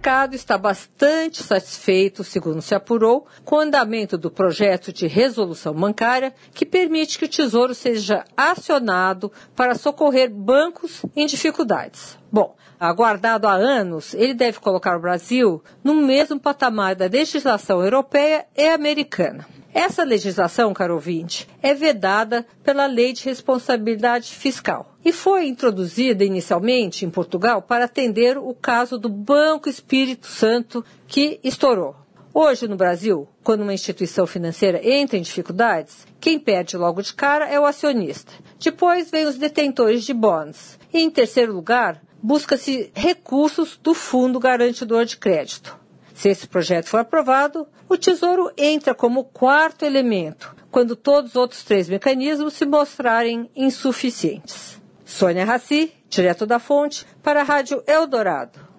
Mercado está bastante satisfeito, segundo se apurou, com o andamento do projeto de resolução bancária que permite que o Tesouro seja acionado para socorrer bancos em dificuldades. Bom, aguardado há anos, ele deve colocar o Brasil no mesmo patamar da legislação europeia e americana. Essa legislação, caro ouvinte, é vedada pela Lei de Responsabilidade Fiscal e foi introduzida inicialmente em Portugal para atender o caso do Banco Espírito Santo que estourou. Hoje, no Brasil, quando uma instituição financeira entra em dificuldades, quem perde logo de cara é o acionista. Depois vem os detentores de bônus. E, em terceiro lugar, busca-se recursos do Fundo Garantidor de Crédito. Se esse projeto for aprovado, o Tesouro entra como quarto elemento, quando todos os outros três mecanismos se mostrarem insuficientes. Sônia Raci, direto da fonte, para a Rádio Eldorado.